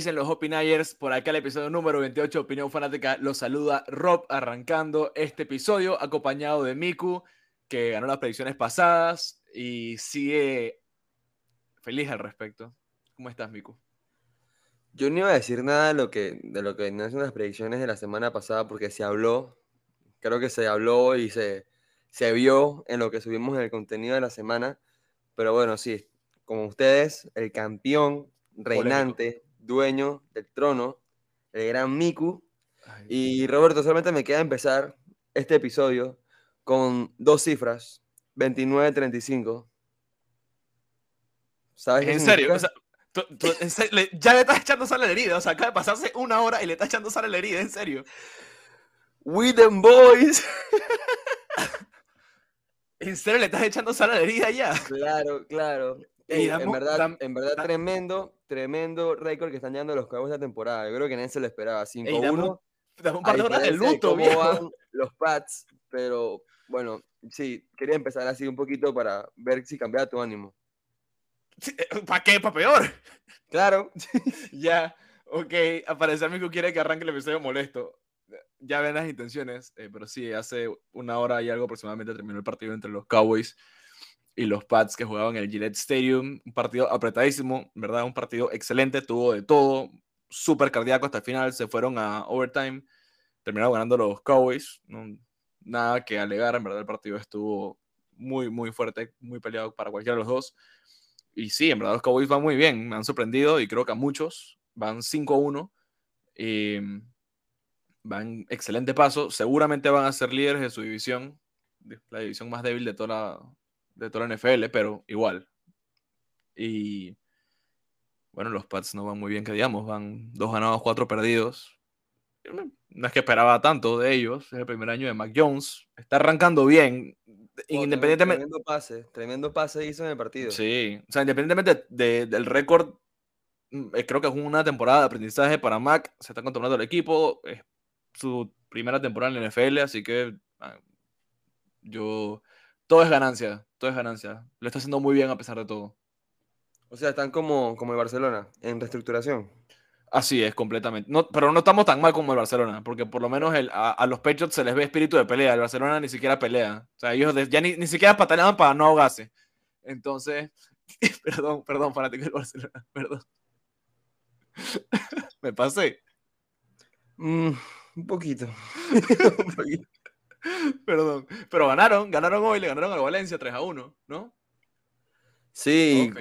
Dicen los Opinayers? Por acá el episodio número 28, Opinión Fanática, los saluda Rob arrancando este episodio acompañado de Miku, que ganó las predicciones pasadas y sigue feliz al respecto. ¿Cómo estás, Miku? Yo no iba a decir nada de lo que, de lo que no son las predicciones de la semana pasada porque se habló, creo que se habló y se, se vio en lo que subimos en el contenido de la semana. Pero bueno, sí, como ustedes, el campeón reinante, dueño del trono, el gran Miku. Y Roberto, solamente me queda empezar este episodio con dos cifras, 29-35. ¿Sabes qué ¿En serio? significa? O sea, tú- tú- en serio, le- ya le estás echando sal a la herida. O sea, acaba de pasarse una hora y le estás echando sal a la herida, en serio. We them boys. ¿En serio le estás echando sal a la herida ya? Claro, claro. Ey, dame- en verdad, dam- en verdad da- tremendo, tremendo récord que están llevando los Cowboys esta temporada. Yo creo que nadie se lo esperaba. 5-1. Ey, dame un- par de horas de de luto, viejo. van los Pats, pero bueno, sí, quería empezar así un poquito para ver si cambiaba tu ánimo. ¿Para qué? ¿Para peor? Claro, ya, ok. Aparecer Miku quiere que arranque el episodio molesto. Ya ven las intenciones, eh, pero sí, hace una hora y algo aproximadamente terminó el partido entre los Cowboys y los Pats que jugaban en el Gillette Stadium. Un partido apretadísimo, ¿verdad? Un partido excelente, tuvo de todo, súper cardíaco hasta el final. Se fueron a overtime, terminaron ganando los Cowboys. no- nada que alegar, en verdad, el partido estuvo muy, muy fuerte, muy peleado para cualquiera de los dos. Y sí, en verdad los Cowboys van muy bien, me han sorprendido y creo que a muchos van 5-1. y van excelente paso, seguramente van a ser líderes de su división, la división más débil de toda la, de toda la NFL, pero igual. Y bueno, los Pats no van muy bien, que digamos, van dos ganados, cuatro perdidos. No es que esperaba tanto de ellos, es el primer año de Mac Jones, está arrancando bien, Oh, independientemente, Tremendo pase, tremendo pase hizo en el partido. Sí, o sea, independientemente de- del récord, mm, eh, creo que es una temporada de aprendizaje para Mac. Se está controlando el equipo. Es su primera temporada en la NFL, así que ah, yo. Todo es ganancia, todo es ganancia. Lo está haciendo muy bien a pesar de todo. O sea, están como, como el Barcelona, en reestructuración. Así es, completamente. No, pero no estamos tan mal como el Barcelona, porque por lo menos el- a, a los Patriots se les ve espíritu de pelea. El Barcelona ni siquiera pelea. O sea, ellos de- ya ni, ni siquiera pataleaban para no ahogarse. Entonces, perdón, perdón, fanático del Barcelona, perdón. Me pasé, Mm, un poquito. un poquito. perdón. Pero ganaron, ganaron hoy, le ganaron al Valencia 3 a 1, ¿no? Sí, Ok.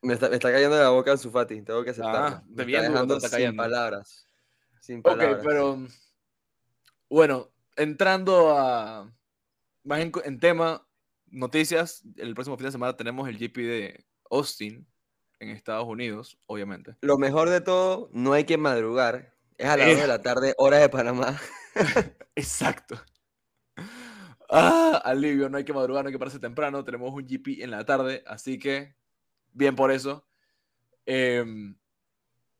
Me está, me está cayendo de la boca en su Fati, tengo que aceptarlo. Ah, me está dejando está sin palabras. Sin Ok, palabras. pero bueno, entrando a más en, en tema, noticias, el próximo fin de semana tenemos el GP de Austin en Estados Unidos, obviamente. Lo mejor de todo, no hay que madrugar. Es a las Eh. 2 de la tarde, hora de Panamá. Exacto. Ah, alivio, no hay que madrugar, no hay que pararse temprano, tenemos un GP en la tarde, así que bien por eso. Em,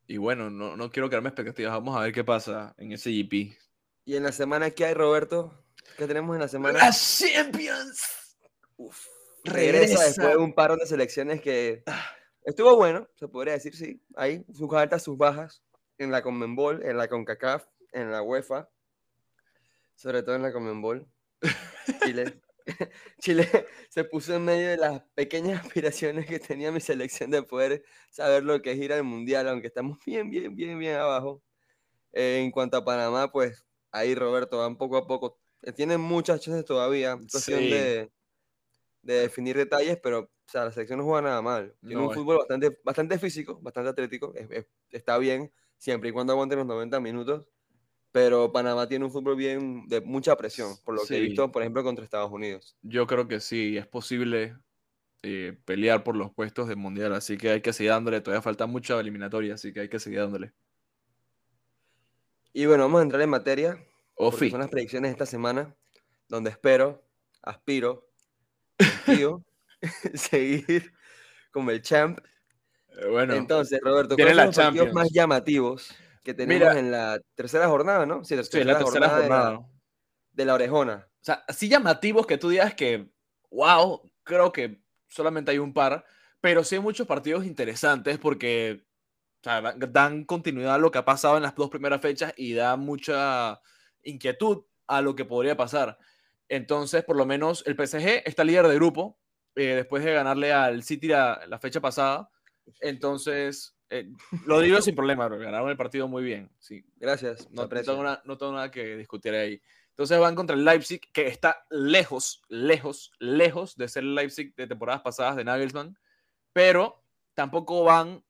y bueno, no, no quiero quedarme expectativas, vamos a ver qué pasa en ese GP. Y en la semana, ¿qué hay, Roberto? ¿Qué tenemos en la semana? ¡La Champions! Uf, regresa después de un paro de selecciones que estuvo bueno, se podría decir, sí. Hay sus altas, sus bajas en la Conmebol, en la CONCACAF, en la UEFA, sobre todo en la Conmebol. Chile. Chile se puso en medio de las pequeñas aspiraciones que tenía mi selección de poder saber lo que es ir al mundial, aunque estamos bien, bien, bien, bien abajo. Eh, en cuanto a Panamá, pues ahí Roberto van poco a poco. Eh, Tienen muchas chances todavía, cuestión Sí. de, de definir detalles, pero o sea, la selección no juega nada mal. Tiene No, un es- fútbol bastante, bastante físico, bastante atlético, es- es- está bien, siempre y cuando aguante los 90 minutos. Pero Panamá tiene un fútbol bien de mucha presión, por lo que he visto, por ejemplo, contra Estados Unidos. Yo creo que sí, es posible eh, pelear por los puestos del mundial, así que hay que seguir dándole. Todavía falta mucha eliminatoria, así que hay que seguir dándole. Y bueno, vamos a entrar en materia. Ofi. Son las predicciones de esta semana, donde espero, aspiro, confío, seguir como el champ. Eh, bueno, entonces, Roberto, ¿cuáles son los partidos más llamativos que tenemos en la tercera jornada, no? Sí, la tercera, jornada, De, la, orejona. O sea, así llamativos que tú digas que, wow, creo que solamente hay un par, pero sí hay muchos partidos interesantes porque dan continuidad a lo que ha pasado en las dos primeras fechas y da mucha inquietud a lo que podría pasar. Entonces, por lo menos el PSG está líder de grupo eh, después de ganarle al City la, fecha pasada. Entonces, eh, lo digo sin problema, ganaron el partido muy bien. Sí. Gracias. No, tengo no, tengo nada que discutir ahí. Entonces van contra el Leipzig, que está lejos, lejos, lejos de ser el Leipzig de temporadas pasadas de Nagelsmann, pero tampoco van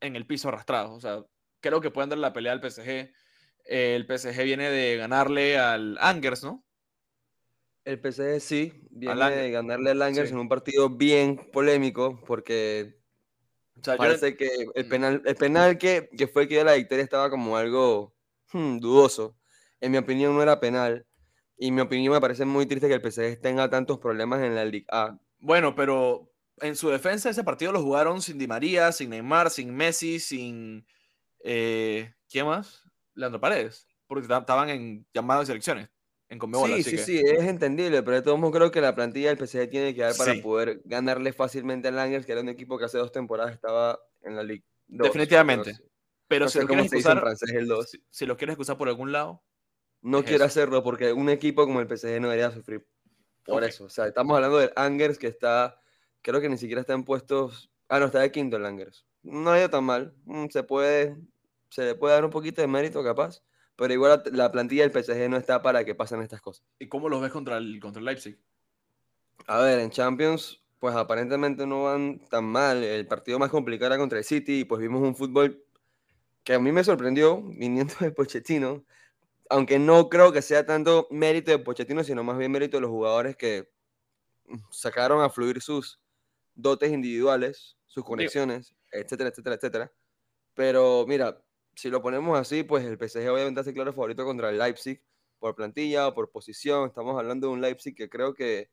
en el piso arrastrado. O sea, creo que pueden dar la pelea al PSG. el PSG viene de ganarle al Angers, ¿no? El PSG sí, viene de ganarle al Angers en un partido bien polémico, porque parece que el penal, el penal que, que fue el que dio la victoria estaba como algo hmm, dudoso en mi opinión no era penal. Y en mi opinión me parece muy triste que el PSG tenga tantos problemas en la Liga A. Bueno, pero en su defensa ese partido lo jugaron sin Di María, sin Neymar, sin Messi, sin... Eh, ¿Quién más? Leandro Paredes. Porque estaban en llamadas de selecciones. En Conmebol, sí, sí, sí, es entendible, pero de todos modos creo que la plantilla del PSG tiene que dar para poder ganarle fácilmente al Angers, que era un equipo que hace dos temporadas estaba en la Liga. Definitivamente. Pero, si, lo quieres excusar, si, lo quieres excusar por algún lado, no quiero hacerlo porque un equipo como el PSG no debería sufrir por eso. O sea, estamos hablando del Angers que está, creo que ni siquiera está en puestos. Ah, no, está de quinto el Angers. No ha ido tan mal. Mm, se puede, se le puede dar un poquito de mérito capaz, pero igual la, plantilla del PSG no está para que pasen estas cosas. ¿Y cómo los ves contra el, contra el Leipzig? A ver, en Champions, pues aparentemente no van tan mal. El partido más complicado era contra el City y pues vimos un fútbol que a mí me sorprendió viniendo de Pochettino aunque no creo que sea tanto mérito de Pochettino, sino más bien mérito de los jugadores que sacaron a fluir sus dotes individuales, sus conexiones, etcétera, etcétera, etcétera. Pero mira, si lo ponemos así, pues el PSG obviamente hace claro favorito contra el Leipzig por plantilla o por posición. Estamos hablando de un Leipzig que creo que,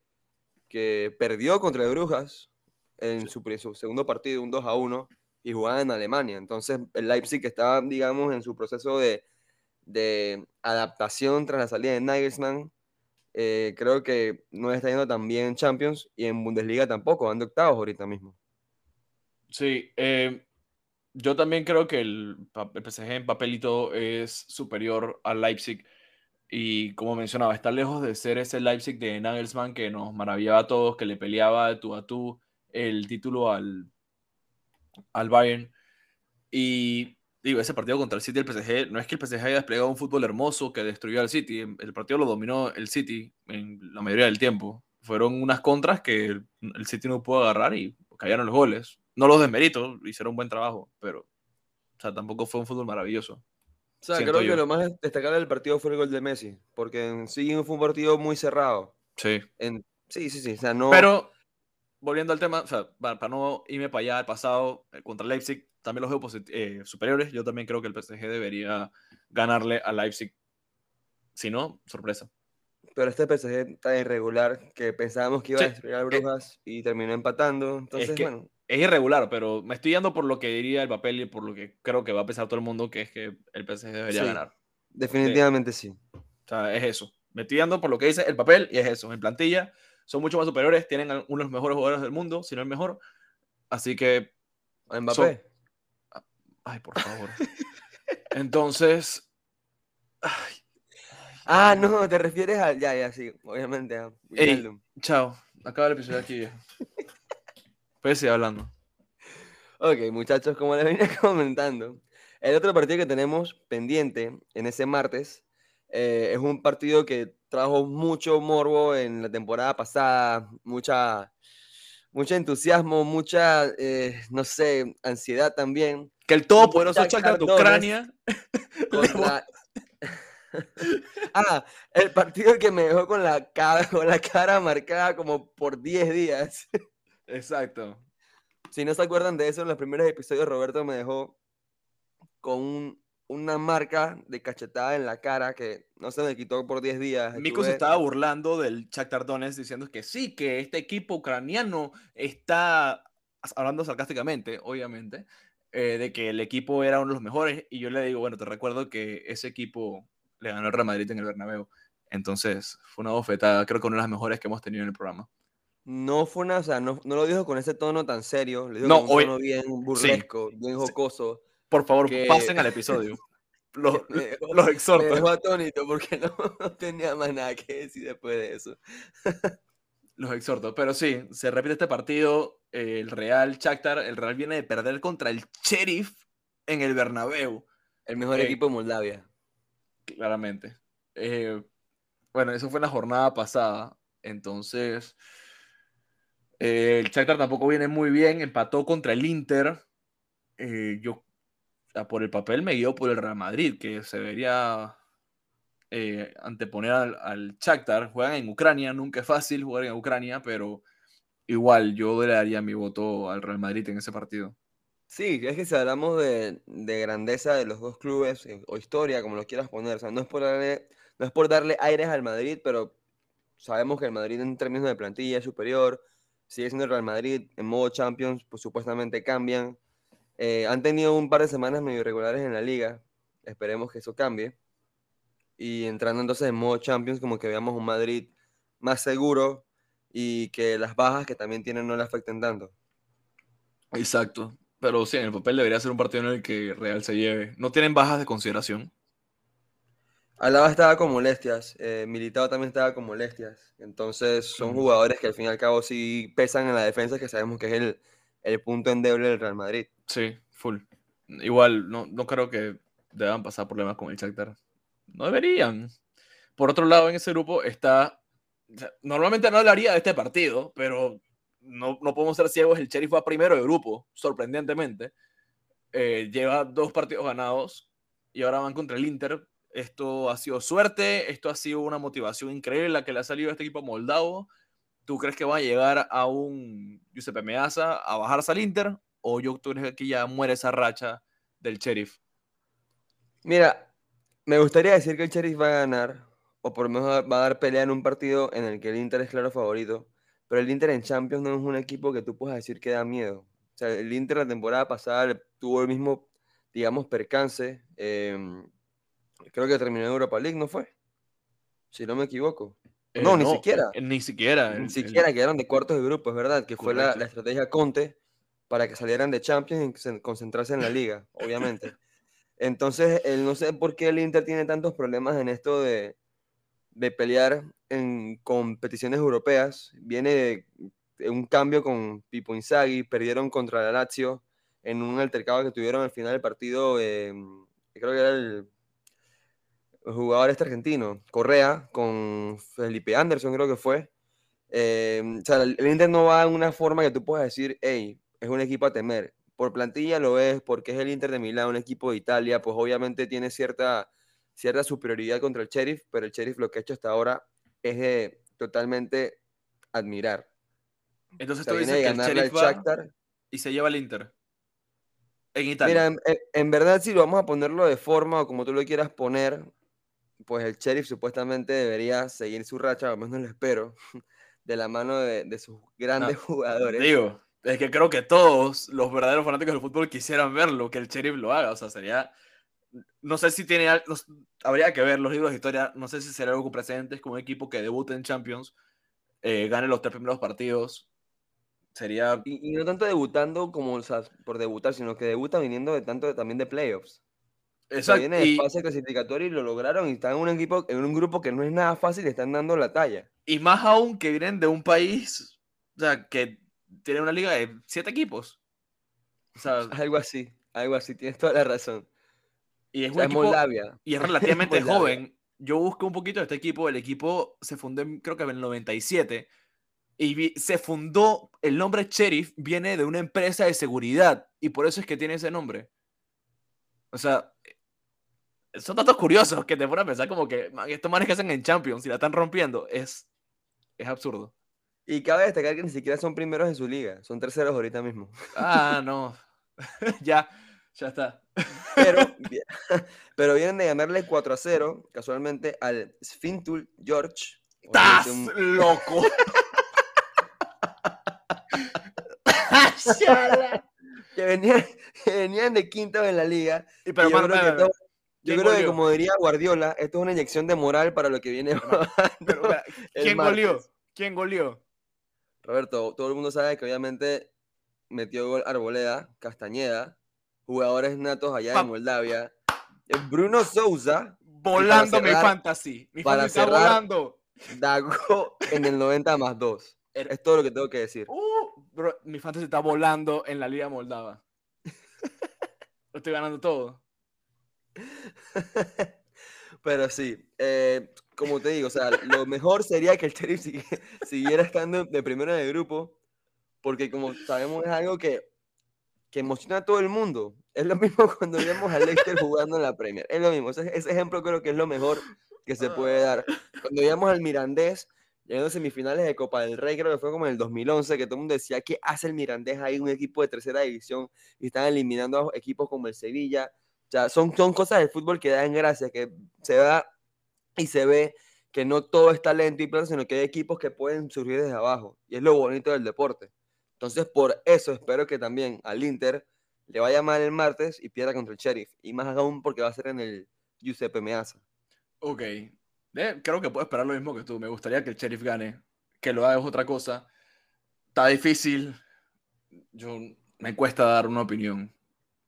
que perdió contra el Brujas en su, su, segundo partido, un 2 a 1, y jugaba en Alemania. Entonces el Leipzig estaba, digamos, en su proceso de de adaptación tras la salida de Nagelsmann. Eh, creo que no está yendo tan bien en Champions y en Bundesliga tampoco, ando octavos ahorita mismo. Sí, eh, yo también creo que el, el, PSG en papelito es superior al Leipzig y como mencionaba, está lejos de ser ese Leipzig de Nagelsmann que nos maravillaba a todos, que le peleaba de tú a tú el título al, al Bayern. Y digo, ese partido contra el City el PSG, no es que el PSG haya desplegado un fútbol hermoso que destruyó al City, el partido lo dominó el City en la mayoría del tiempo. Fueron unas contras que el City no pudo agarrar y cayeron los goles. No los desmerito, hicieron un buen trabajo, pero o sea, tampoco fue un fútbol maravilloso. O sea, creo que lo más destacable del partido fue el gol de Messi, porque en sí fue un partido muy cerrado. Sí. En, sí, sí, sí. O sea, no... Pero, volviendo al tema, o sea, para, para no irme para allá al pasado, eh, contra Leipzig, también los veo eh, superiores. Yo también creo que el PSG debería ganarle a Leipzig. Si no, sorpresa. Pero este PSG está irregular, que pensábamos que iba a destruir a Brujas y terminó empatando. Entonces, es bueno. Es irregular, pero me estoy yendo por lo que diría el papel y por lo que creo que va a pensar todo el mundo, que es que el PSG debería ganar. Definitivamente sí. O sea, es eso. Me estoy yendo por lo que dice el papel y es eso. En plantilla son mucho más superiores, tienen uno de los mejores jugadores del mundo, si no el mejor. Así que. Mbappé. Ay, por favor. Entonces. Ah, no, te refieres a. Ya, ya, sí, obviamente. A chao. Acaba el episodio aquí. Puedes seguir hablando. Ok, muchachos, como les venía comentando, el otro partido que tenemos pendiente en ese martes eh, es un partido que trajo mucho morbo en la temporada pasada, mucha, mucho entusiasmo, mucha, eh, no sé, ansiedad también. Que el todopoderoso Shakhtar de Ucrania. ah, el partido que me dejó con la, cara, con la cara marcada como por 10 días. Exacto. Si no se acuerdan de eso, en los primeros episodios Roberto me dejó con un una marca de cachetada en la cara que no se me quitó por 10 días. Mico se estaba burlando del Shakhtar Donetsk diciendo que sí, que este equipo ucraniano está, hablando sarcásticamente, obviamente, eh, de que el equipo era uno de los mejores. Y yo le digo, bueno, te recuerdo que ese equipo le ganó el Real Madrid en el Bernabéu. Entonces, fue una bofetada, creo que una de las mejores que hemos tenido en el programa. No fue una, o sea, no, no lo dijo con ese tono tan serio, le dijo no, con un tono bien burlesco, bien jocoso. Por favor, pasen al episodio. Los, los exhorto. Me dejó atónito porque no, tenía más nada que decir después de eso. los exhorto. Pero sí, se repite este partido. el Real Shakhtar, el Real viene de perder contra el Sheriff en el Bernabéu. El mejor eh, equipo de Moldavia. Claramente. Eh, bueno, eso fue en la jornada pasada. Entonces, eh, el Shakhtar tampoco viene muy bien. Empató contra el Inter. yo por el papel me guió por el Real Madrid, que se debería eh, anteponer al, al Shakhtar. Juegan en Ucrania, nunca es fácil jugar en Ucrania, pero igual yo le daría mi voto al Real Madrid en ese partido. Sí, es que si hablamos de, grandeza de los dos clubes eh, o historia, como lo quieras poner, no es por darle, no es por darle aires al Madrid, pero sabemos que el Madrid en términos de plantilla es superior, sigue siendo el Real Madrid, en modo Champions, pues supuestamente cambian, eh, han tenido un par de semanas medio irregulares en la liga. Esperemos que eso cambie. Y entrando entonces en modo Champions, como que veamos un Madrid más seguro y que las bajas que también tienen no le afecten tanto. Exacto. Pero sí, en el papel debería ser un partido en el que Real se lleve. ¿No tienen bajas de consideración? Alaba estaba con molestias, eh, Militado también estaba con molestias. Entonces son jugadores que al fin y al cabo sí pesan en la defensa, que sabemos que es el, el punto endeble del Real Madrid. Sí, full. Igual, no, no creo que deban pasar problemas con el Shakhtar. No deberían. Por otro lado, en ese grupo está... normalmente no hablaría de este partido, pero no, no podemos ser ciegos. El Sheriff va primero de grupo, sorprendentemente. Eh, lleva dos partidos ganados y ahora van contra el Inter. Esto ha sido suerte, esto ha sido una motivación increíble la que le ha salido a este equipo moldavo. ¿Tú crees que va a llegar a un Giuseppe Meazza a bajarse al Inter o yo tú crees que ya muere esa racha del Sheriff? Mira, me gustaría decir que el Sheriff va a ganar, o por lo menos va a dar pelea en un partido en el que el Inter es claro favorito, pero el Inter en Champions no es un equipo que tú puedas decir que da miedo. O sea, el Inter la temporada pasada tuvo el mismo, digamos, percance. Em, creo que terminó en Europa League, ¿no fue? Si no me equivoco. Eh, no, ni siquiera. Ni siquiera. Ni siquiera quedaron de cuartos de grupo, es verdad, que fue la, la, estrategia Conte para que salieran de Champions y concentrarse en la liga, obviamente. Entonces, él, no sé por qué el Inter tiene tantos problemas en esto de, de pelear en competiciones europeas. Viene de, un cambio con Pipo Inzaghi, perdieron contra la Lazio en un altercado que tuvieron al final del partido, eh, creo que era el, jugador este argentino, Correa, con Felipe Anderson creo que fue. Eh, o sea, el Inter no va en una forma que tú puedas decir, hey, es un equipo a temer. Por plantilla lo es, porque es el Inter de Milán, un equipo de Italia, pues obviamente tiene cierta, cierta superioridad contra el Sheriff, pero el Sheriff lo que ha hecho hasta ahora es de totalmente admirar. Entonces tú dices que el Sheriff va y se lleva el Inter. En Italia. Mira, en, verdad si lo vamos a ponerlo de forma o como tú lo quieras poner, pues el Sheriff supuestamente debería seguir su racha, al menos lo espero, de la mano de, sus grandes jugadores. Digo, es que creo que todos los verdaderos fanáticos del fútbol quisieran verlo, que el Sheriff lo haga. O sea, sería. No sé si tiene. habría que ver los libros de historia. No sé si será algo precedentes con un equipo que debute en Champions, eh, gane los tres primeros partidos. Sería. Y, no tanto debutando como o sea, por debutar, sino que debuta viniendo de tanto también de playoffs. Exacto. viene de fase clasificatoria y lo lograron y están en un equipo, en un grupo que no es nada fácil y están dando la talla. Y más aún que vienen de un país, o sea, que tiene una liga de siete equipos. O sea, algo así, algo así, tienes toda la razón. Y es, Moldavia. Y es relativamente joven. Yo busco un poquito de este equipo. El equipo se fundó, creo que en el 97. Y se fundó, el nombre Sheriff viene de una empresa de seguridad. Y por eso es que tiene ese nombre. O sea, son datos curiosos que te ponen a pensar como que estos manes que hacen en Champions y la están rompiendo. Es, es absurdo. Y cabe destacar que ni siquiera son primeros en su liga, son terceros ahorita mismo. Ah, no. ya. Ya está. Pero, pero vienen de ganarle 4 a 0, casualmente, al Sfintul George. ¡Estás loco! que, venían, venían de quinto en la liga. Y pero, yo mano, creo, que, mano, todo- yo ¿quién creo que, como diría Guardiola, esto es una inyección de moral para lo que viene. pero, ¿Quién goleó? ¿Quién goleó? Roberto, todo el mundo sabe que obviamente metió gol Arboleda, Castañeda, jugadores natos allá de Moldavia. eh, Bruno Souza, Volando mi fantasy. Mi para fantasy está cerrar- volando. Dago en el 90 más 2. Er- Es todo lo que tengo que decir. Uh, bro, mi fantasy está volando en la Liga Moldava. Lo estoy ganando todo. Pero sí, eh, como te digo, o sea, lo mejor sería que el Sheriff siguiera estando de primero en el grupo, porque como sabemos es algo que, que emociona a todo el mundo. Es lo mismo cuando vemos a Leicester jugando en la Premier. Es lo mismo. Ese ejemplo creo que es lo mejor que se puede dar. Cuando veíamos al Mirandés llegando a semifinales de Copa del Rey, creo que fue como en el 2011, que todo el mundo decía, ¿qué hace el Mirandés ahí, un equipo de tercera división? Y están eliminando a equipos como el Sevilla. Son, son cosas del fútbol que dan gracia, que se da y se ve que no todo es talento y plata, sino que hay equipos que pueden surgir desde abajo. Y es lo bonito del deporte. Entonces, por eso espero que también al Inter le vaya mal el martes y pierda contra el Sheriff. Y más aún porque va a ser en el Giuseppe Meazza. Ok. Eh, creo que puedo esperar lo mismo que tú. Me gustaría que el sheriff gane. Que lo haga es otra cosa. Está difícil. Yo me cuesta dar una opinión.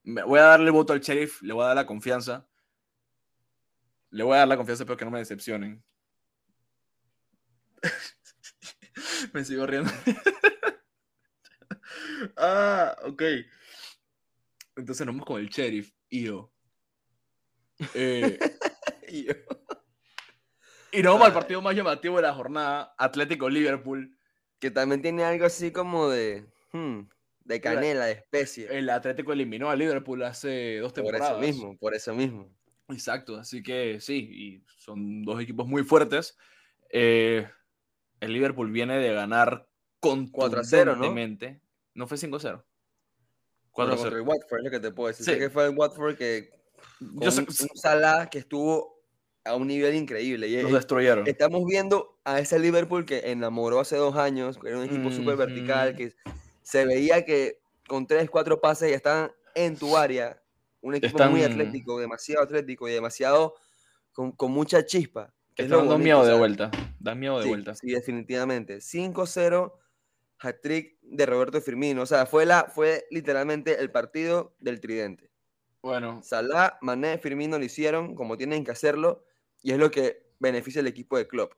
Me- voy a darle el voto al sheriff. Le voy a dar la confianza. Le voy a dar la confianza, pero que no me decepcionen. me sigo riendo. ah, ok. Entonces nos vamos con el sheriff. Y yo. Eh, Y yo, Y nos vamos al Ay. partido más llamativo de la jornada, Atlético-Liverpool. que también tiene algo así como de, hmm, de canela, de especie. El Atlético eliminó a Liverpool hace dos por temporadas. eso mismo, por eso mismo. Exacto, así que sí, y son dos equipos muy fuertes. Eh, el Liverpool viene de ganar 4 a 0, ¿no? ¿no? fue 5-0. Bueno, 4 contra el Watford, es lo que te puedo decir. Sí. Sé que fue el Watford que con Yo sé- un, un Salah que estuvo a un nivel increíble. Y los destruyeron. estamos viendo a ese Liverpool que enamoró hace dos años, que era un equipo súper vertical, que se veía que con tres, cuatro pases ya estaban en tu área. Un equipo muy Están- atlético, demasiado atlético y demasiado con, con mucha chispa. que es Está lo dando miedo de vuelta. Da miedo de sí, vuelta. Sí, definitivamente. 5-0, hat-trick de Roberto Firmino. O sea, fue, la, fue literalmente el partido del tridente. Bueno, Salah, Mané, Firmino lo hicieron como tienen que hacerlo y es lo que beneficia al equipo de Klopp.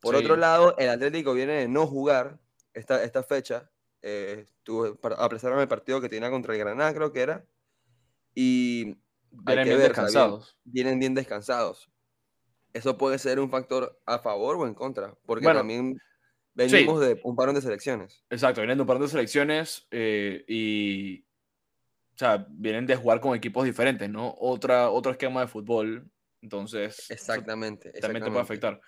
Por Sí. otro lado, el Atlético viene de no jugar esta, esta fecha. Eh, tuvo- par- aplazaron el partido que tenía contra el Granada, creo que era. Y vienen que bien ver, sea, bien- descansados. vienen bien descansados. Eso puede ser un factor a favor o en contra, porque Bueno, también venimos de un parón de selecciones. Exacto, vienen de un par de selecciones eh, y. O sea, vienen de jugar con equipos diferentes, ¿no? Otra, otro esquema de fútbol. Entonces, eso Exactamente. también te puede exactamente. afectar.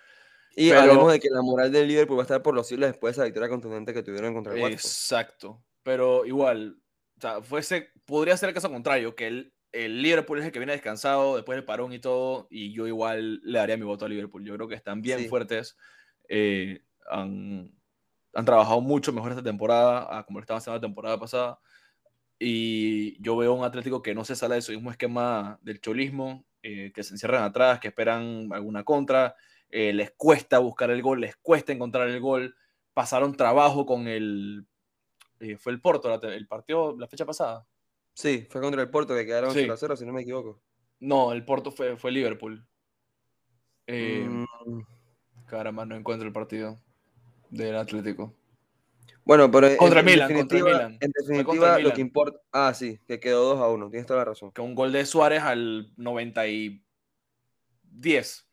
Y Pero- hablemos de que la moral del Liverpool va a estar por los cielos después de esa victoria contundente que tuvieron contra el Watford. Exacto. Pero igual, o sea, fuese, podría ser el caso contrario, que el, el Liverpool es el que viene descansado después del parón y todo, y yo igual le daría mi voto a Liverpool. Yo creo que están bien Sí. fuertes. eh, han, han trabajado mucho mejor esta temporada, como lo estaban haciendo la temporada pasada. Y yo veo un Atlético que no se sale de su mismo esquema del cholismo, eh, que se encierran atrás, que esperan alguna contra, eh, les cuesta buscar el gol, les cuesta encontrar el gol. Pasaron trabajo con el. eh, fue el Porto, la el partido, la fecha pasada. Sí, fue contra el Porto que quedaron Sí. 0 0, si no me equivoco. No, el Porto fue, fue Liverpool. Eh, Mm, Caramba, no encuentro el partido del Atlético. Bueno, pero Contra en, Milan, contra definitiva, Milan. en contra definitiva lo Milan. que importa. Ah, sí, que quedó 2 a 1. Tienes toda la razón. Que un gol de Suárez al 90 y 10.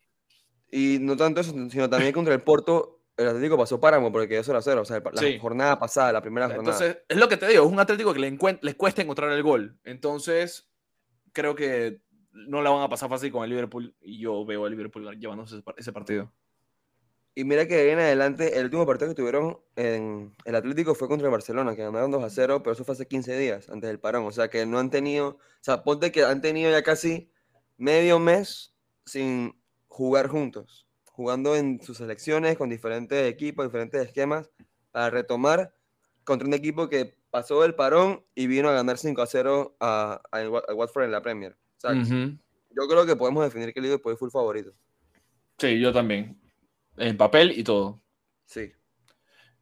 Y no tanto eso, sino también contra el Porto, el Atlético pasó páramo porque quedó 0 a 0. O sea, la Sí. jornada pasada, la primera jornada. Entonces, es lo que te digo, es un Atlético que le les cuesta encontrar el gol. Entonces, creo que no la van a pasar fácil con el Liverpool y yo veo al Liverpool llevándose ese par- ese partido. Y mira que en adelante, el último partido que tuvieron en el Atlético fue contra el Barcelona, que ganaron 2 a 0, pero eso fue hace 15 días antes del parón. O sea que no han tenido, o sea, ponte que han tenido ya casi medio mes sin jugar juntos, jugando en sus selecciones con diferentes equipos, diferentes esquemas, para retomar contra un equipo que pasó el parón y vino a ganar 5 a 0 a, Watford en la Premier. Yo creo que podemos definir que el Liverpool fue el favorito. Sí, yo también. En papel y todo. Sí.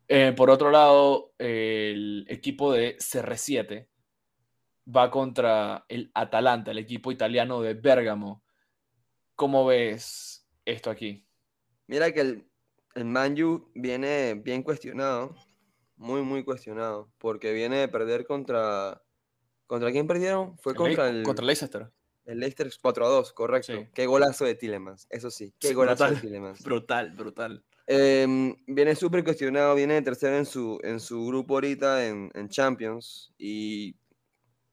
Eh, por otro lado, el equipo de CR7 va contra el Atalanta, el equipo italiano de Bergamo. ¿Cómo ves esto aquí? Mira que el, el Manju viene bien cuestionado, muy, muy cuestionado, porque viene de perder contra... ¿Contra quién perdieron? Fue contra el... Contra Leicester. El Leicester 4 a 2, correcto. Qué golazo de Tillemans, eso sí. Qué golazo brutal, de Tillemans. Brutal, brutal. Em, viene súper cuestionado, viene de tercero en su, en su grupo ahorita en, en, Champions y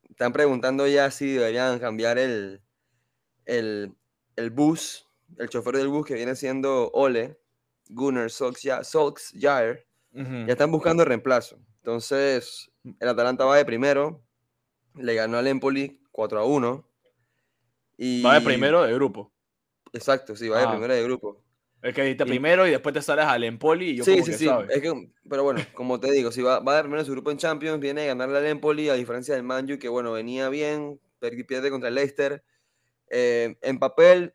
están preguntando ya si deberían cambiar el, el, el bus, el chofer del bus que viene siendo Ole, Gunnar Solskjaer. Ya están buscando reemplazo. Entonces, el Atalanta va de primero, le ganó al Empoli 4 a 1 Va de primero de grupo. Exacto, sí, va de ah. primero de grupo. Es que dijiste primero y después te sales al Empoli y yo sí, como sí, que sí. Es que, pero bueno, como te digo, si va, va de primero su grupo en Champions, viene a ganarle al Empoli, a diferencia del Manju, que bueno, venía bien, pierde contra el Leicester. Eh, en papel,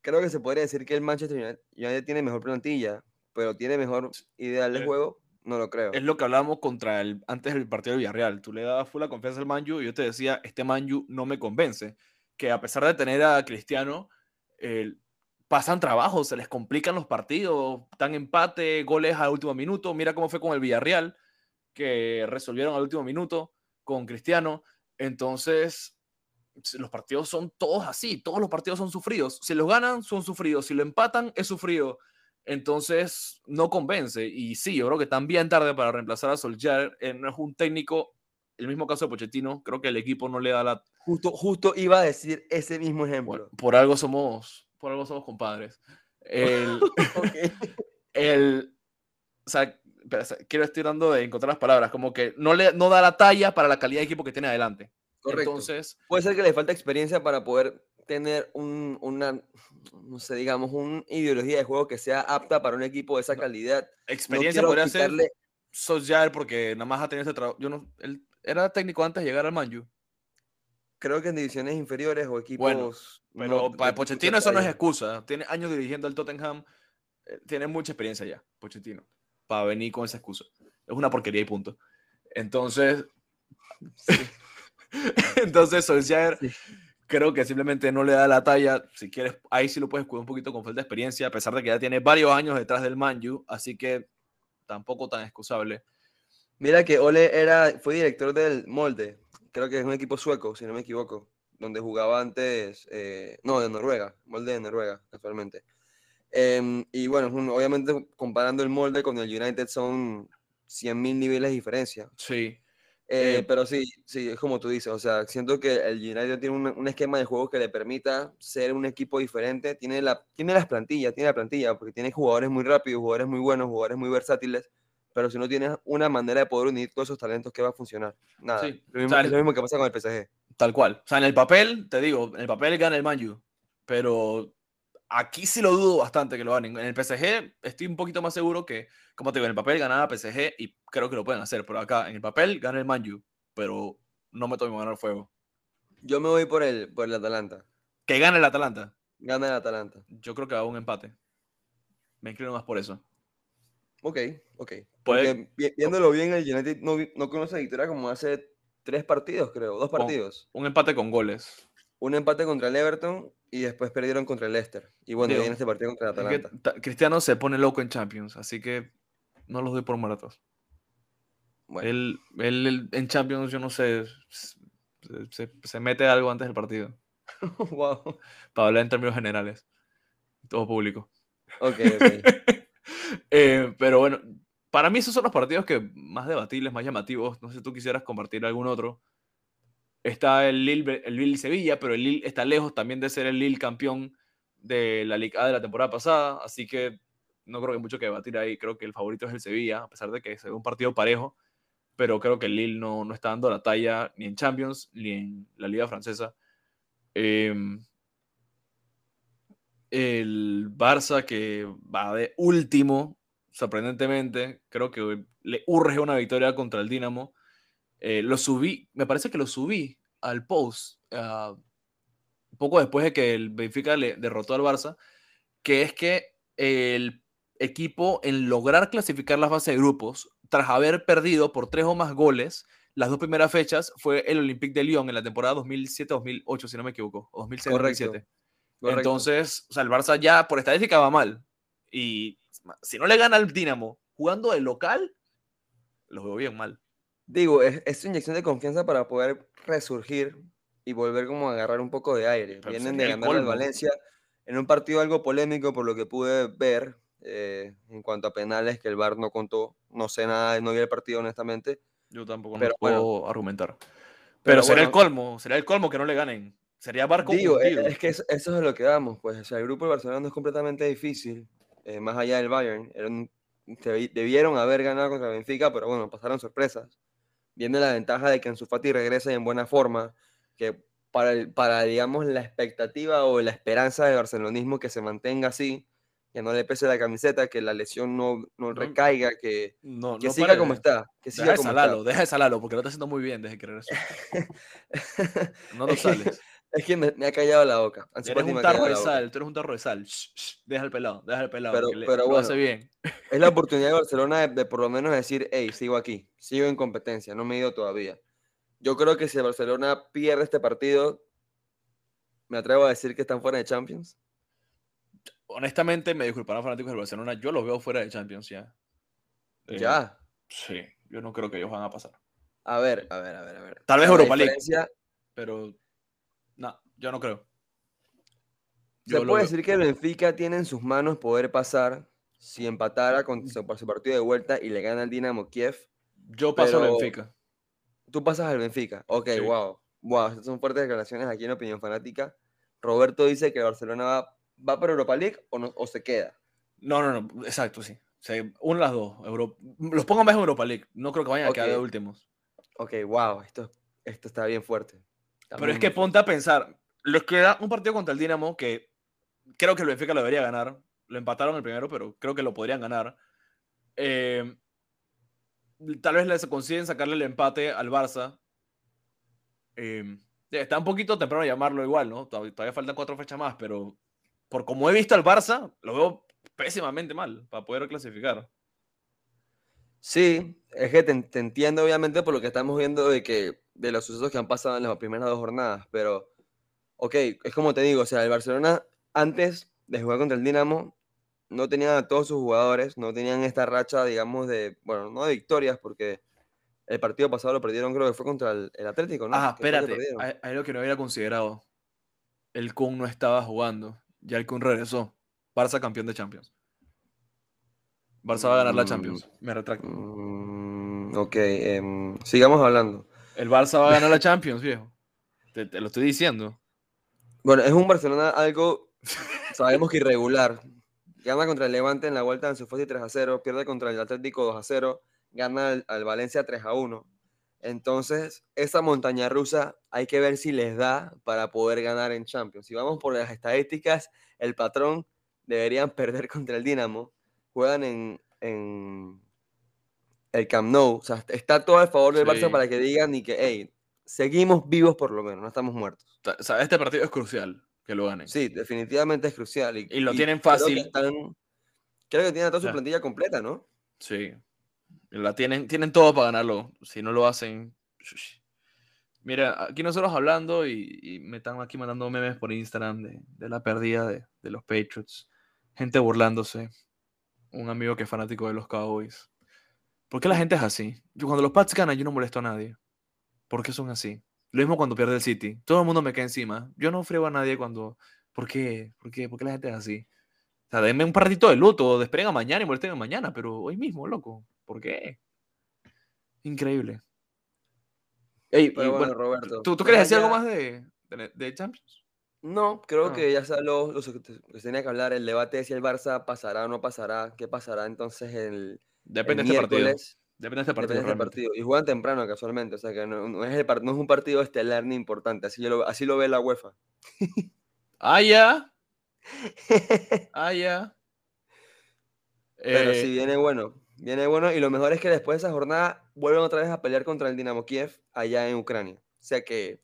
creo que se podría decir que el Manchester United tiene mejor plantilla, pero tiene mejor ideal de eh, juego, no lo creo. Es lo que hablábamos contra el, antes del partido de Villarreal. Tú le dabas full la confianza al Manju y yo te decía, este Manju no me convence que a pesar de tener a Cristiano, pasan trabajo, se les complican los partidos, dan empate, goles al último minuto. Mira cómo fue con el Villarreal, que resolvieron al último minuto con Cristiano. Entonces, los partidos son todos así, todos los partidos son sufridos. Si los ganan, son sufridos. Si lo empatan, es sufrido. Entonces, no convence. Y sí, yo creo que también tarde para reemplazar a Solskjaer. No es un técnico el mismo caso de Pochettino, creo que el equipo no le da la... Justo, justo iba a decir ese mismo ejemplo. por algo somos, por algo somos compadres. El, el, o sea, quiero estar dando de encontrar las palabras, como que no, le, no da la talla para la calidad de equipo que tiene adelante. Correcto. Entonces, puede ser que le falta experiencia para poder tener un, una, no sé, digamos, una ideología de juego que sea apta para un equipo de esa calidad. Experiencia podría quitarle... ser porque nada más ha tenido ese trabajo. Yo no, él ¿Era técnico antes de llegar al Manju? Creo que en divisiones inferiores o equipos. Bueno, pero para Pochettino eso no es excusa. Tiene años dirigiendo al Tottenham. Eh, tiene mucha experiencia ya, Pochettino. Para venir con esa excusa. Es una porquería y punto. Entonces. Entonces, Solskjaer. Creo que simplemente no le da la talla. Si quieres, ahí sí lo puedes cuidar un poquito con falta de experiencia, a pesar de que ya tiene varios años detrás del Manju, así que tampoco tan excusable. Mira que Ole era, fue director del Molde, creo que es un equipo sueco, si no me equivoco, donde jugaba antes, eh, no, de Noruega, Molde de Noruega, actualmente. Em, y bueno, obviamente comparando el Molde con el United son 100.000 niveles de diferencia. Sí. Eh, eh, pero sí, sí, es como tú dices, o sea, siento que el United tiene un, un, esquema de juego que le permita ser un equipo diferente, tiene, la, tiene las plantillas, tiene la plantilla, porque tiene jugadores muy rápidos, jugadores muy buenos, jugadores muy versátiles, pero si no tienes una manera de poder unir todos esos talentos, ¿qué va a funcionar? Nada. Sí. Lo mismo, es lo mismo que pasa con el PSG. Tal cual. O sea, en el papel, te digo, en el papel gana el Manju, pero aquí sí lo dudo bastante que lo ganen. En el PSG estoy un poquito más seguro que, como te digo, en el papel ganaba PSG y creo que lo pueden hacer, pero acá en el papel gana el Manju, pero no me tomo ganar fuego. Yo me voy por el, por el Atalanta. ¿Que gane el Atalanta? Gana el Atalanta. Yo creo que va un empate. Me inclino más por eso. Ok, ok. Porque viéndolo bien, el United no, no conoce victoria como hace tres partidos, creo, dos partidos. Un, empate con goles. Un empate contra el Everton y después perdieron contra el Leicester. Y bueno, viene este partido contra el Atalanta. Cristiano se pone loco en Champions, así que no los doy por muertos. Bueno. Él, él, en Champions, yo no sé, se, se mete algo antes del partido. wow. Para hablar en términos generales. Todo público. Ok, ok. Eh, pero bueno, para mí esos son los partidos que más debatibles, más llamativos. No sé si tú quisieras compartir algún otro. Está el Lille, el Lille Sevilla, pero el Lille está lejos también de ser el Lille campeón de la Liga de la temporada pasada. Así que no creo que mucho que debatir ahí. Creo que el favorito es el Sevilla, a pesar de que se ve un partido parejo. Pero creo que el Lille no, no está dando la talla ni en Champions ni en la Liga Francesa. Em, el Barça que va de último, sorprendentemente, creo que le urge una victoria contra el Dinamo. Eh, lo subí, me parece que lo subí al post uh, poco después de que el Benfica le derrotó al Barça, que es que el equipo en lograr clasificar las bases de grupos, tras haber perdido por tres o más goles, las dos primeras fechas fue el Olympique de Lyon en la temporada 2007-2008, si no me equivoco, o 2006-2007. Entonces, o sea, el Barça ya por estadística va mal. Y si no le gana al Dinamo jugando de local, lo veo bien mal. Digo, es, es inyección de confianza para poder resurgir y volver como a agarrar un poco de aire. Vienen de ganar al Valencia en un partido algo polémico por lo que pude ver eh, en cuanto a penales que el VAR no contó. No sé nada, no vi el partido honestamente. Yo tampoco pero, puedo argumentar. Pero, sería el colmo, sería el colmo que no le ganen. Sería barco Digo, e, es, que eso, es lo que damos, pues. O sea, el grupo de Barcelona no es completamente difícil, eh, más allá del Bayern. debieron haber ganado contra Benfica, pero bueno, pasaron sorpresas. Viene la ventaja de que en su Fati regrese en buena forma, que para, para, digamos, la expectativa o la esperanza del barcelonismo que se mantenga así, que no le pese la camiseta, que la lesión no, no recaiga, que, no, que siga como está. Que siga deja como salalo, está. deja de salalo, porque lo está haciendo muy bien desde que regresó. no lo sales. Es que me, ha callado la boca. eres un tarro de sal, tú eres un tarro de sal. deja el pelado, deja el pelado. Pero, pero bueno, hace bien. Es la oportunidad de Barcelona de, por lo menos decir, hey, sigo aquí, sigo en competencia, no me he ido todavía. Yo creo que si Barcelona pierde este partido, me atrevo a decir que están fuera de Champions. Honestamente, me disculparán fanáticos del Barcelona, yo los veo fuera de Champions ya. Eh, ¿Ya? Sí, yo no creo que ellos van a pasar. A ver, a ver, a ver, a ver. Tal vez Europa League. Pero no, yo no creo. Se puede decir que el Benfica tiene en sus manos poder pasar si empatara con su, partido de vuelta y le gana al Dinamo Kiev. Yo paso al Benfica. Tú pasas al Benfica. Ok, wow. Wow, estas son fuertes declaraciones aquí en Opinión Fanática. Roberto dice que Barcelona va, va para Europa League o, no, o se queda. No, no, no, exacto, sí. O una de las dos. Los pongo más en Europa League. No creo que vayan a quedar de últimos. Ok, wow, esto, esto está bien fuerte. Pero es que ponte a pensar, les queda un partido contra el Dinamo que creo que el Benfica lo debería ganar. Lo empataron el primero, pero creo que lo podrían ganar. Eh, tal vez les consiguen sacarle el empate al Barça. Eh, está un poquito temprano llamarlo igual, ¿no? Todavía faltan cuatro fechas más, pero por como he visto al Barça, lo veo pésimamente mal para poder clasificar. Sí, es que te, entiendo obviamente por lo que estamos viendo de que de los sucesos que han pasado en las primeras dos jornadas, pero ok, es como te digo, o sea, el Barcelona antes de jugar contra el Dinamo no tenían a todos sus jugadores, no tenían esta racha, digamos, de, bueno, no de victorias, porque el partido pasado lo perdieron, creo que fue contra el, Atlético, ¿no? Ah, espérate, hay, algo que no había considerado. El Kun no estaba jugando, ya el Kun regresó. Barça campeón de Champions. Barça va a ganar la Champions. Me retracto. Mm, ok, em, sigamos hablando. El Barça va a ganar la Champions, viejo. Te, lo estoy diciendo. Bueno, es un Barcelona algo, sabemos que irregular. Gana contra el Levante en la vuelta en su fase 3 a 0, pierde contra el Atlético 2 a 0, gana al, Valencia 3 a 1. Entonces, esa montaña rusa hay que ver si les da para poder ganar en Champions. Si vamos por las estadísticas, el patrón deberían perder contra el Dinamo juegan en, en el Camp Nou. O sea, está todo a favor del Barça para que digan y que, hey, seguimos vivos por lo menos, no estamos muertos. O sea, este partido es crucial que lo ganen. Sí, definitivamente es crucial. Y, lo tienen fácil. Creo que, tienen toda su plantilla completa, ¿no? Sí. La tienen, tienen todo para ganarlo. Si no lo hacen. Mira, aquí nosotros hablando y, me están aquí mandando memes por Instagram de, de la pérdida de, de, los Patriots. Gente burlándose un amigo que es fanático de los Cowboys. ¿Por qué la gente es así? Yo cuando los Pats ganan, yo no molesto a nadie. ¿Por qué son así? Lo mismo cuando pierde el City. Todo el mundo me cae encima. Yo no frego a nadie cuando... ¿Por qué? ¿Por qué? ¿Por qué la gente es así? O sea, denme un partito de luto, despeguen mañana y molesten mañana, pero hoy mismo, loco. ¿Por qué? Increíble. Ey, bueno, Roberto. ¿Tú, tú quieres decir algo más de, de, Champions? No, creo Ah. que ya salió lo que se tenía que hablar, el debate de si el Barça pasará o no pasará, qué pasará entonces el, Depende el de este partido. Depende de este partido. Depende de este partido. Y juegan temprano casualmente, o sea que no, no es, el no es un partido estelar ni importante, así, yo lo, así lo ve la UEFA. Ah, ya. Ah, ya. Pero Eh, sí, viene bueno, viene bueno y lo mejor es que después de esa jornada vuelven otra vez a pelear contra el Dinamo Kiev allá en Ucrania. O sea que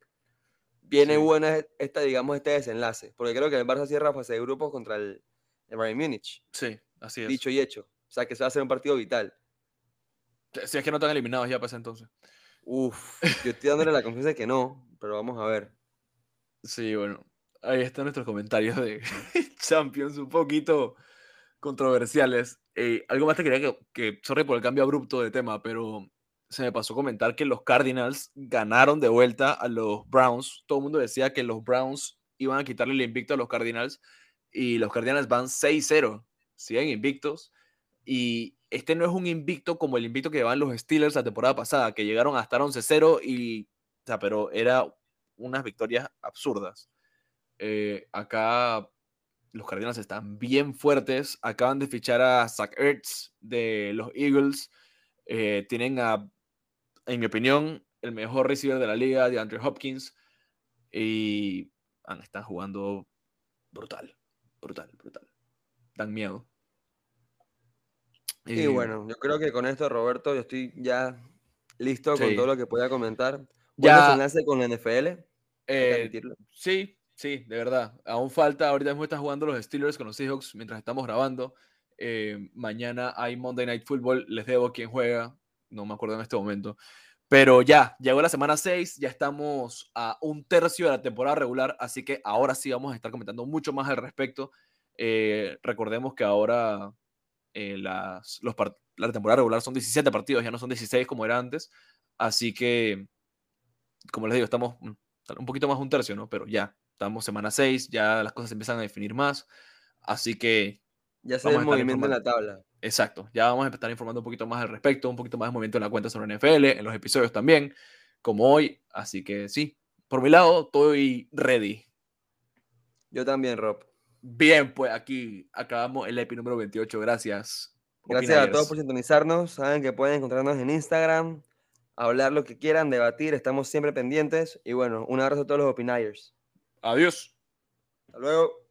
viene Sí. buena esta, digamos, este desenlace, porque creo que el Barça cierra fase de grupos contra el, el Bayern Múnich, Sí, así es. dicho y hecho. O sea que se va a hacer un partido vital. Si es que no están eliminados ya para ese entonces. Uf, yo estoy dándole la confianza de que no, pero vamos a ver. Sí, bueno. Ahí están nuestros comentarios de Champions, un poquito controversiales. Eh, algo más te quería que, que, sorry por el cambio abrupto de tema, pero se me pasó comentar que los Cardinals ganaron de vuelta a los Browns. Todo el mundo decía que los Browns iban a quitarle el invicto a los Cardinals y los Cardinals van 6-0, siguen invictos. Y este no es un invicto como el invicto que llevaban los Steelers la temporada pasada, que llegaron a estar 11-0 y, o sea, pero era unas victorias absurdas. Eh, acá los Cardinals están bien fuertes. Acaban de fichar a Zach Ertz de los Eagles. Eh, tienen a, en mi opinión, el mejor receiver de la liga, de Andrew Hopkins. Y están jugando brutal, brutal, brutal. Dan miedo. Y Eh, bueno, yo creo que con esto, Roberto, yo estoy ya listo con todo lo que pueda comentar. Ya- desenlace con la NFL. eh. Sí, sí, de verdad. Aún falta, ahorita mismo están jugando los Steelers con los Seahawks mientras estamos grabando. Eh, mañana hay Monday Night Football, les debo quién juega, no me acuerdo en este momento. Pero ya, llegó la semana 6, ya estamos a un tercio de la temporada regular, así que ahora sí vamos a estar comentando mucho más al respecto. Eh, recordemos que ahora eh, las, los la temporada regular son 17 partidos, ya no son 16 como era antes, así que, como les digo, estamos mm, un poquito más de un tercio, ¿no? Pero ya, estamos semana 6, ya las cosas se empiezan a definir más. Así que, Ya se ve el movimiento en la tabla. Exacto, ya vamos a estar informando un poquito más al respecto, un poquito más de movimiento en la cuenta sobre NFL, en los episodios también, como hoy. Así que sí, por mi lado, estoy ready. Yo también, Rob. Bien, pues aquí acabamos el EPI número 28. Gracias. Gracias a todos por sintonizarnos. Saben que pueden encontrarnos en Instagram, hablar lo que quieran, debatir. Estamos siempre pendientes. Y bueno, un abrazo a todos los opinayers. Adiós. Hasta luego.